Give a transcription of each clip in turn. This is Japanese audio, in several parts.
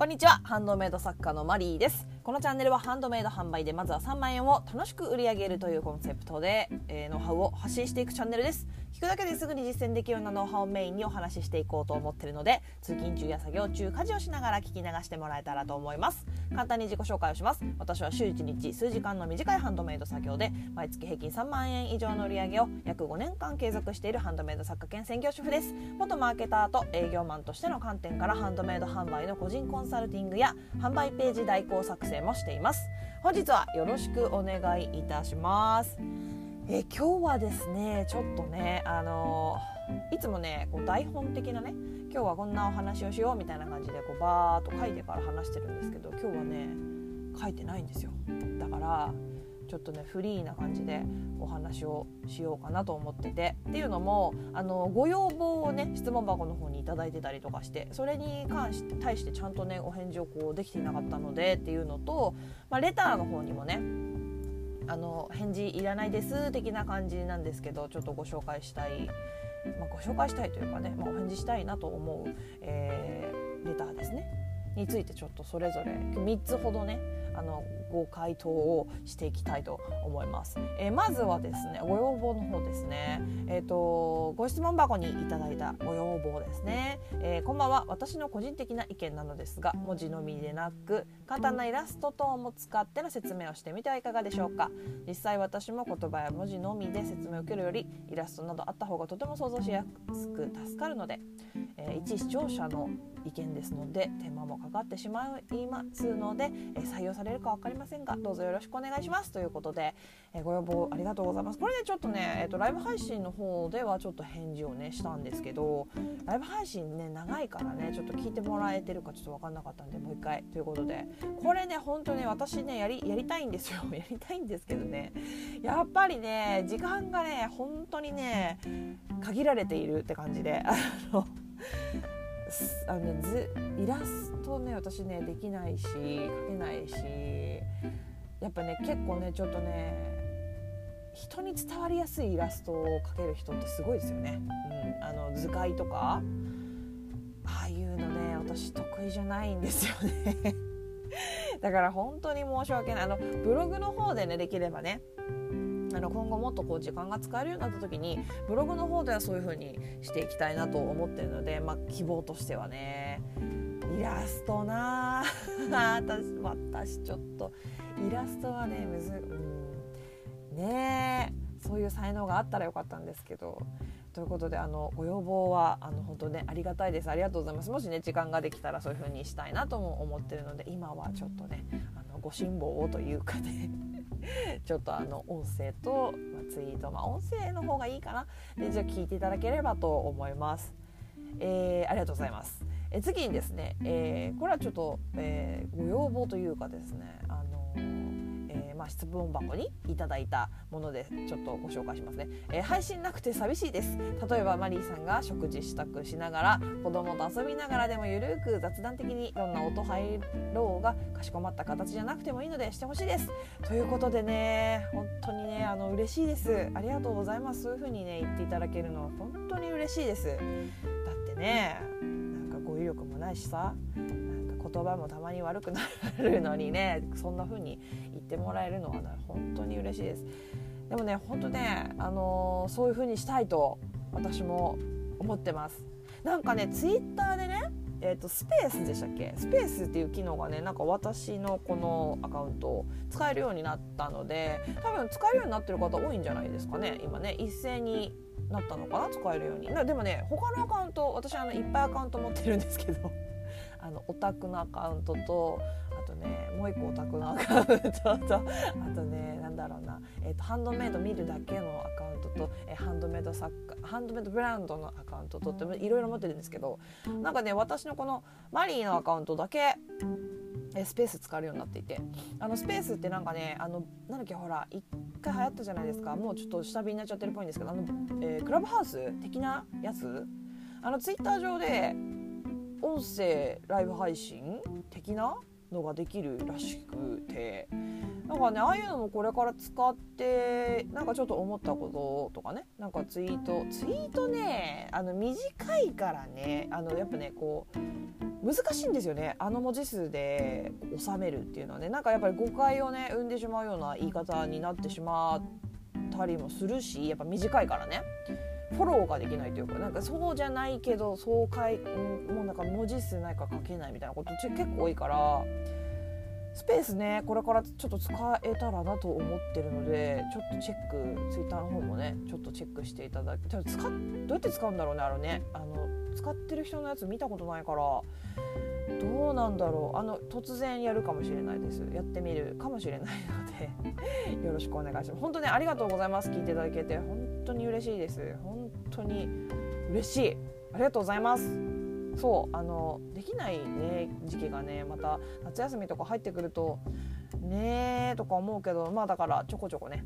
こんにちは。ハンドメイド作家のマリーです。このチャンネルはハンドメイド販売でまずは3万円を楽しく売り上げるというコンセプトで、えー、ノウハウを発信していくチャンネルです。聞くだけですぐに実践できるようなノウハウをメインにお話ししていこうと思っているので通勤中や作業中家事をしながら聞き流してもらえたらと思います。簡単に自己紹介をします。私は週1日数時間の短いハンドメイド作業で毎月平均3万円以上の売り上げを約5年間継続しているハンドメイド作家兼専業主婦です。元マーケターと営業マンとしての観点からハンドメイド販売の個人コンサルティングや販売ページ代行作成もしています。本日はよろしくお願いいたします。え今日はですねちょっとねあのいつもねこう台本的なね今日はこんなお話をしようみたいな感じでこうバーっと書いてから話してるんですけど今日はね書いてないんですよ。だからちょっとねフリーな感じでお話をしようかなと思ってて。っていうのもあのご要望をね質問箱の方に頂いてたりとかしてそれに関して対してちゃんとねお返事をこうできていなかったのでっていうのと、まあ、レターの方にもねあの返事いらないです的な感じなんですけどちょっとご紹介したい、まあ、ご紹介したいというかね、まあ、お返事したいなと思う、えー、レターですね。についてちょっとそれぞれ3つほどねあのご回答をしていきたいと思います。えー、まずはですねご要望の方ですね。えっ、ー、とご質問箱にいただいたご要望ですね、えー、こんばんは私の個人的な意見なのですが文字のみでなく簡単なイラスト等も使っての説明をしてみてはいかがでしょうか。実際私も言葉や文字のみで説明を受けるよりイラストなどあった方がとても想像しやすく助かるので、え一視聴者の意見ですので手間もかかってしまいますので、え採用されるか分かりませんがどうぞよろしくお願いします。ということで、えご要望ありがとうございます。これねちょっとね、えーと、ライブ配信の方ではちょっと返事をねしたんですけどライブ配信ね長いからねちょっと聞いてもらえてるかちょっと分かんなかったんでもう一回。ということでこれね本当ね私ねやりやりたいんですよ。やりたいんですけどねやっぱりね時間がね本当にね限られているって感じであのあの、ね、ずイラストね私ねできないし描けないしやっぱね結構ねちょっとね人に伝わりやすいイラストを描ける人ってすごいですよね。うん、あの図解とかああいうのね私得意じゃないんですよね だから本当に申し訳ないあのブログの方でねできればねあの今後もっとこう時間が使えるようになった時にブログの方ではそういう風にしていきたいなと思ってるので、まあ、希望としてはね。イラストな。私私ちょっとイラストはねむず、うん、ねそういう才能があったらよかったんですけど。ということであのご要望はあの本当ねありがたいです。ありがとうございます。もしね時間ができたらそういう風にしたいなとも思ってるので今はちょっとねあのご辛抱をというかね。ちょっとあの音声と、まあ、ツイート、まあ、音声の方がいいかなでじゃあ聞いていただければと思います。えー、ありがとうございます。え次にですね、えー、これはちょっと、えー、ご要望というかですね、まあ、質問箱にいただいたものでちょっとご紹介しますね、えー、配信なくて寂しいです。例えばマリーさんが食事支度しながら子供と遊びながらでもゆるく雑談的にどんな音入ろうがかしこまった形じゃなくてもいいのでしてほしいです。ということでね本当にねあの嬉しいです。ありがとうございます。そういう風にね言っていただけるのは本当に嬉しいです。だってねなんか語彙力もないしさ。言葉もたまに悪くなるのにねそんな風に言ってもらえるのは、ね、本当に嬉しいです。でもね本当ね、あのー、そういう風にしたいと私も思ってます。なんかねツイッターでねえーと、スペースでしたっけ？スペースっていう機能がねなんか私のこのアカウントを使えるようになったので多分使えるようになってる方多いんじゃないですかね今ね。一斉になったのかな？使えるように。でもね他のアカウント私あのいっぱいアカウント持ってるんですけど。あのオタクのアカウントとあとねもう一個オタクのアカウントとあとねなんだろうな、えーと、ハンドメイド見るだけのアカウントと、えー、ハンドメイド作家ハンドメイドブランドのアカウントとっていろいろ持ってるんですけどなんかね私のこのマリーのアカウントだけえスペース使えるようになっていてあのスペースってなんかねあのなんだっけほら一回流行ったじゃないですか。もうちょっと下火になっちゃってるっぽいんですけどあの、えー、クラブハウス的なやつ？あのツイッター上で音声ライブ配信的なのができるらしくて。だかねああいうのもこれから使ってなんかちょっと思ったこととかね。なんかツイート。ツイートねあの短いからねあのやっぱねこう難しいんですよね。あの文字数で収めるっていうのはね。なんかやっぱり誤解をね生んでしまうような言い方になってしまったりもするしやっぱ短いからね。フォローができないというかなんかそうじゃないけどそうかいもうなんか文字数ないから書けないみたいなこと結構多いから。スペースねこれからちょっと使えたらなと思ってるのでちょっとチェックツイッターの方もねちょっとチェックしていただき使どうやって使うんだろうねあのねあの使ってる人のやつ見たことないからどうなんだろうあの突然やるかもしれないです。やってみるかもしれない。のでよろしくお願いします本当ねありがとうござい。ます聞いていただけて本当に嬉しいです本当に嬉しいありがとうございます。そうあのできないね時期がねまた夏休みとか入ってくるとねえとか思うけどまあだからちょこちょこね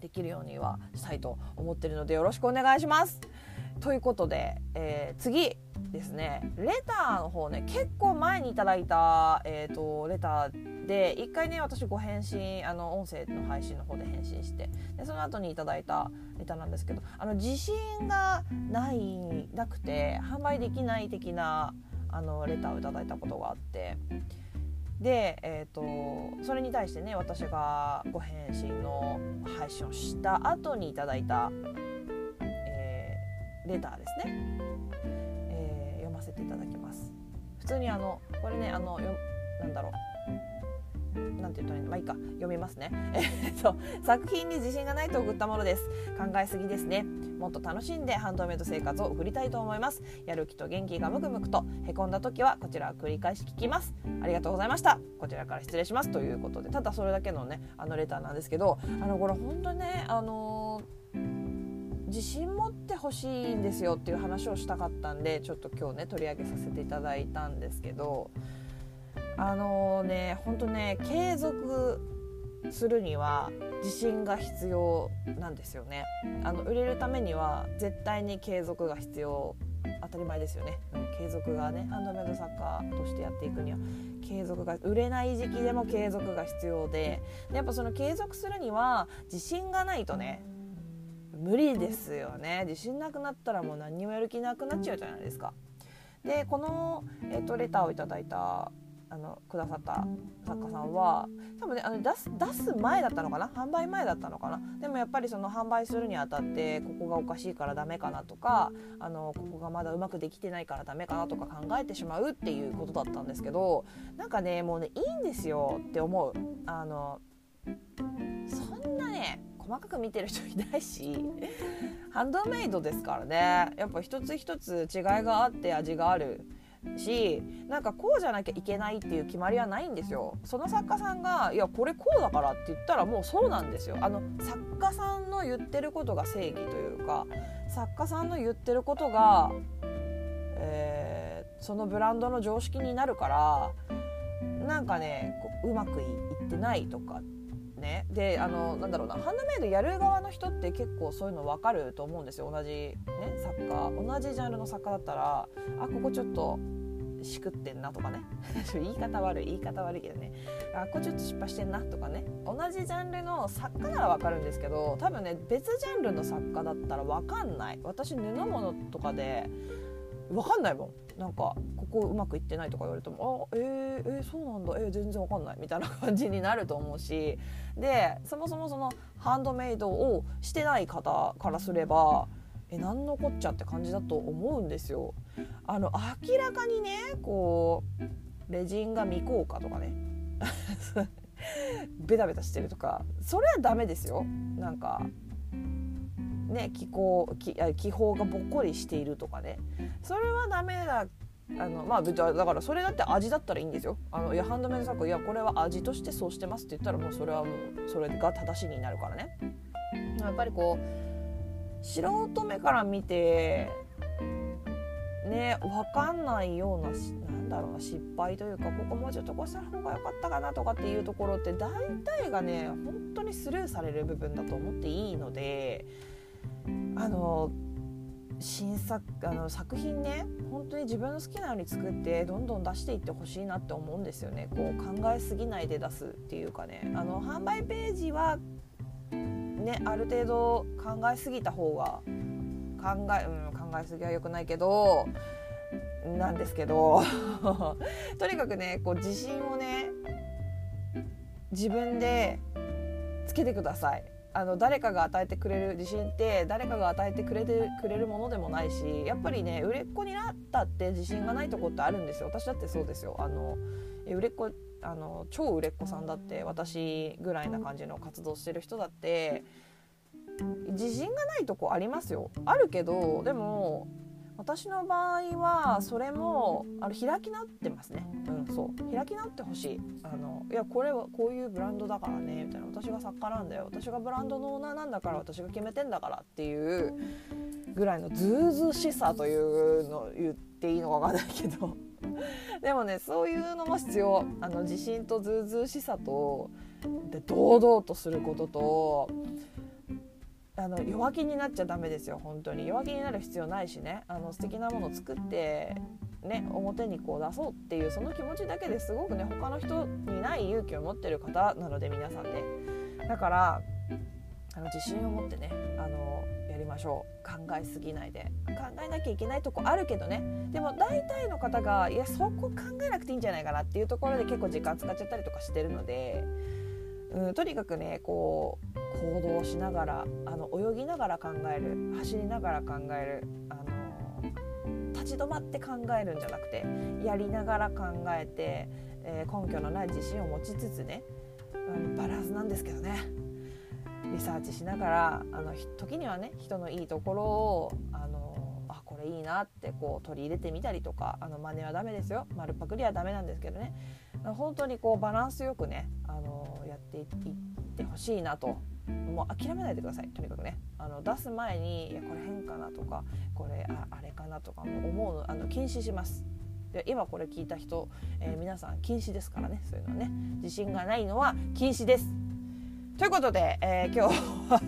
できるようにはしたいと思ってるのでよろしくお願いします。ということで、えー、次。ですねレターの方ね結構前にいただいた、えーと、レターで一回ね私ご返信あの音声の配信の方で返信してでその後にいただいたレターなんですけどあの自信がないなくて販売できない的なあのレターをいただいたことがあって。で、えーと、それに対してね私がご返信の配信をした後にいただいた、レターですねせていただきます。普通にあのこれねあのよなんだろう。なんて言ったらいいの？まあいいか。読みますね。えっと作品に自信がないと送ったものです。考えすぎですね。もっと楽しんでハンドメイド生活を送りたいと思います。やる気と元気がムクムクとへこんだ時はこちら繰り返し聞きます。ありがとうございました。こちらから失礼します。ということで。ただそれだけのねあのレターなんですけどあのこれ本当ねあのー自信持ってほしいんですよっていう話をしたかったんでちょっと今日ね取り上げさせていただいたんですけどあの、ねほんとね継続するには自信が必要なんですよね。あの売れるためには絶対に継続が必要当たり前ですよね、継続がねハンドメイド作家としてやっていくには継続が売れない時期でも継続が必要ででやっぱその継続するには自信がないとね無理ですよね。自信なくなったらもう何にもやる気なくなっちゃうじゃないですか。でこの、えーと、レターをいただいたあのくださった作家さんは多分ねあの出す出す前だったのかな？販売前だったのかな？でもやっぱりその販売するにあたってここがおかしいからダメかなとかあのここがまだうまくできてないからダメかなとか考えてしまうっていうことだったんですけどなんかねもうねいいんですよって思う。あの細かく見てる人いないしハンドメイドですからね。やっぱ一つ一つ違いがあって味があるしなんかこうじゃなきゃいけないっていう決まりはないんですよ。その作家さんがいやこれこうだからって言ったらもうそうなんですよ。あの作家さんの言ってることが正義というか作家さんの言ってることが、えー、そのブランドの常識になるからなんかねうまくいってないとかね。であのなんだろうなハンドメイドやる側の人って結構そういうの分かると思うんですよ。同じ、ね、作家。同じジャンルの作家だったらあここちょっとしくってんなとかね。言い方悪い言い方悪いけどね。あここちょっと失敗してんなとかね。同じジャンルの作家なら分かるんですけど多分ね別ジャンルの作家だったら分かんない。私布物とかで分かんないもん。なんかここうまくいってないとか言われてもあえー、えー、そうなんだ。えー、全然分かんない。みたいな感じになると思うし。でそもそもそのハンドメイドをしてない方からすればえ何のこっちゃって感じだと思うんですよ。あの明らかにねこうレジンが未効果とかね。ベタベタしてるとか。それはダメですよ。なんかね気候気気泡がぼっこりしているとかね。それはダメだ。あのまあだからそれだって味だったらいいんですよ。あのいやハンドメイド作いやこれは味としてそうしてますって言ったらもうそれはもうそれが正しいになるからね。やっぱりこう素人目から見てね分かんないようななんだろうな失敗というかここもうちょっとこうした方が良かったかなとかっていうところって大体がね本当にスルーされる部分だと思っていいのであの新作あの作品ね本当に自分の好きなように作ってどんどん出していってほしいなって思うんですよね。こう考えすぎないで出すっていうかね。あの販売ページはねある程度考えすぎた方が考え,、うん、考えすぎは良くないけどなんですけど とにかくねこう自信をね自分でつけてください。あの誰かが与えてくれる自信って誰かが与えてくれてくれるものでもないしやっぱりね売れっ子になったって自信がないとこってあるんですよ。私だってそうですよ。あの売れっ子あの超売れっ子さんだって私ぐらいな感じの活動してる人だって自信がないとこありますよ。あるけどでも私の場合はそれもあの開き直ってますね、うん、そう。開き直ってほしい。あのいやこれはこういうブランドだからね。みたいな。私が作家なんだよ。私がブランドのオーナーなんだから。私が決めてんだからっていうぐらいのずうずうしさというのを言っていいのか分かんないけど。でもねそういうのも必要。あの自信とずうずうしさとで堂々とすることとあの弱気になっちゃダメですよ本当に。弱気になる必要ないしね。あの素敵なものを作ってね表にこう出そうっていうその気持ちだけですごくね他の人にない勇気を持ってる方なので皆さんね。だからあの自信を持ってねあのやりましょう。考えすぎないで。考えなきゃいけないとこあるけどね。でも大体の方がいやそこ考えなくていいんじゃないかなっていうところで結構時間使っちゃったりとかしてるのでうんとにかくねこう行動しながらあの泳ぎながら考える走りながら考えるあの立ち止まって考えるんじゃなくてやりながら考えて、えー、根拠のない自信を持ちつつねあのバランスなんですけどね。リサーチしながらあの時にはね人のいいところをあのあこれいいなってこう取り入れてみたりとかあの真似はダメですよ。丸パクリはダメなんですけどね。本当にこうバランスよくねあのやっていってほしいなと。もう諦めないでくださいとにかくね。あの出す前にいやこれ変かなとかこれああれかなとかも思うのあの禁止します。で今これ聞いた人、えー、皆さん禁止ですからねそういうのはね。自信がないのは禁止です。ということで、えー、今日は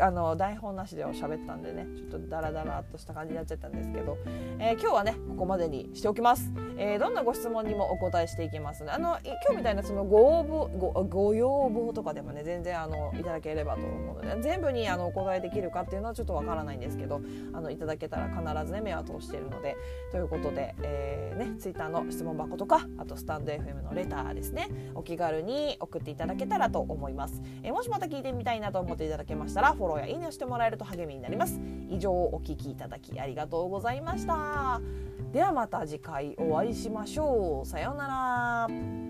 あの台本なしで喋ったんでねちょっとダラダラっとした感じになっちゃったんですけど、えー、今日はねここまでにしておきます、えー、どんなご質問にもお答えしていきますのであの今日みたいなそのご応募ごご要望とかでもね全然あのいただければと思うので全部にあのお答えできるかっていうのはちょっとわからないんですけどあのいただけたら必ずね目は通しているのでということで、えー、ね、ツイッターの質問箱とかあとスタンド FM のレターですねお気軽に送っていただけたらと思います、えもしまた聞いてみたいなと思っていただけましたらフォローやいいねをしてもらえると励みになります。以上お聞きいただきありがとうございました。ではまた次回お会いしましょう。さようなら。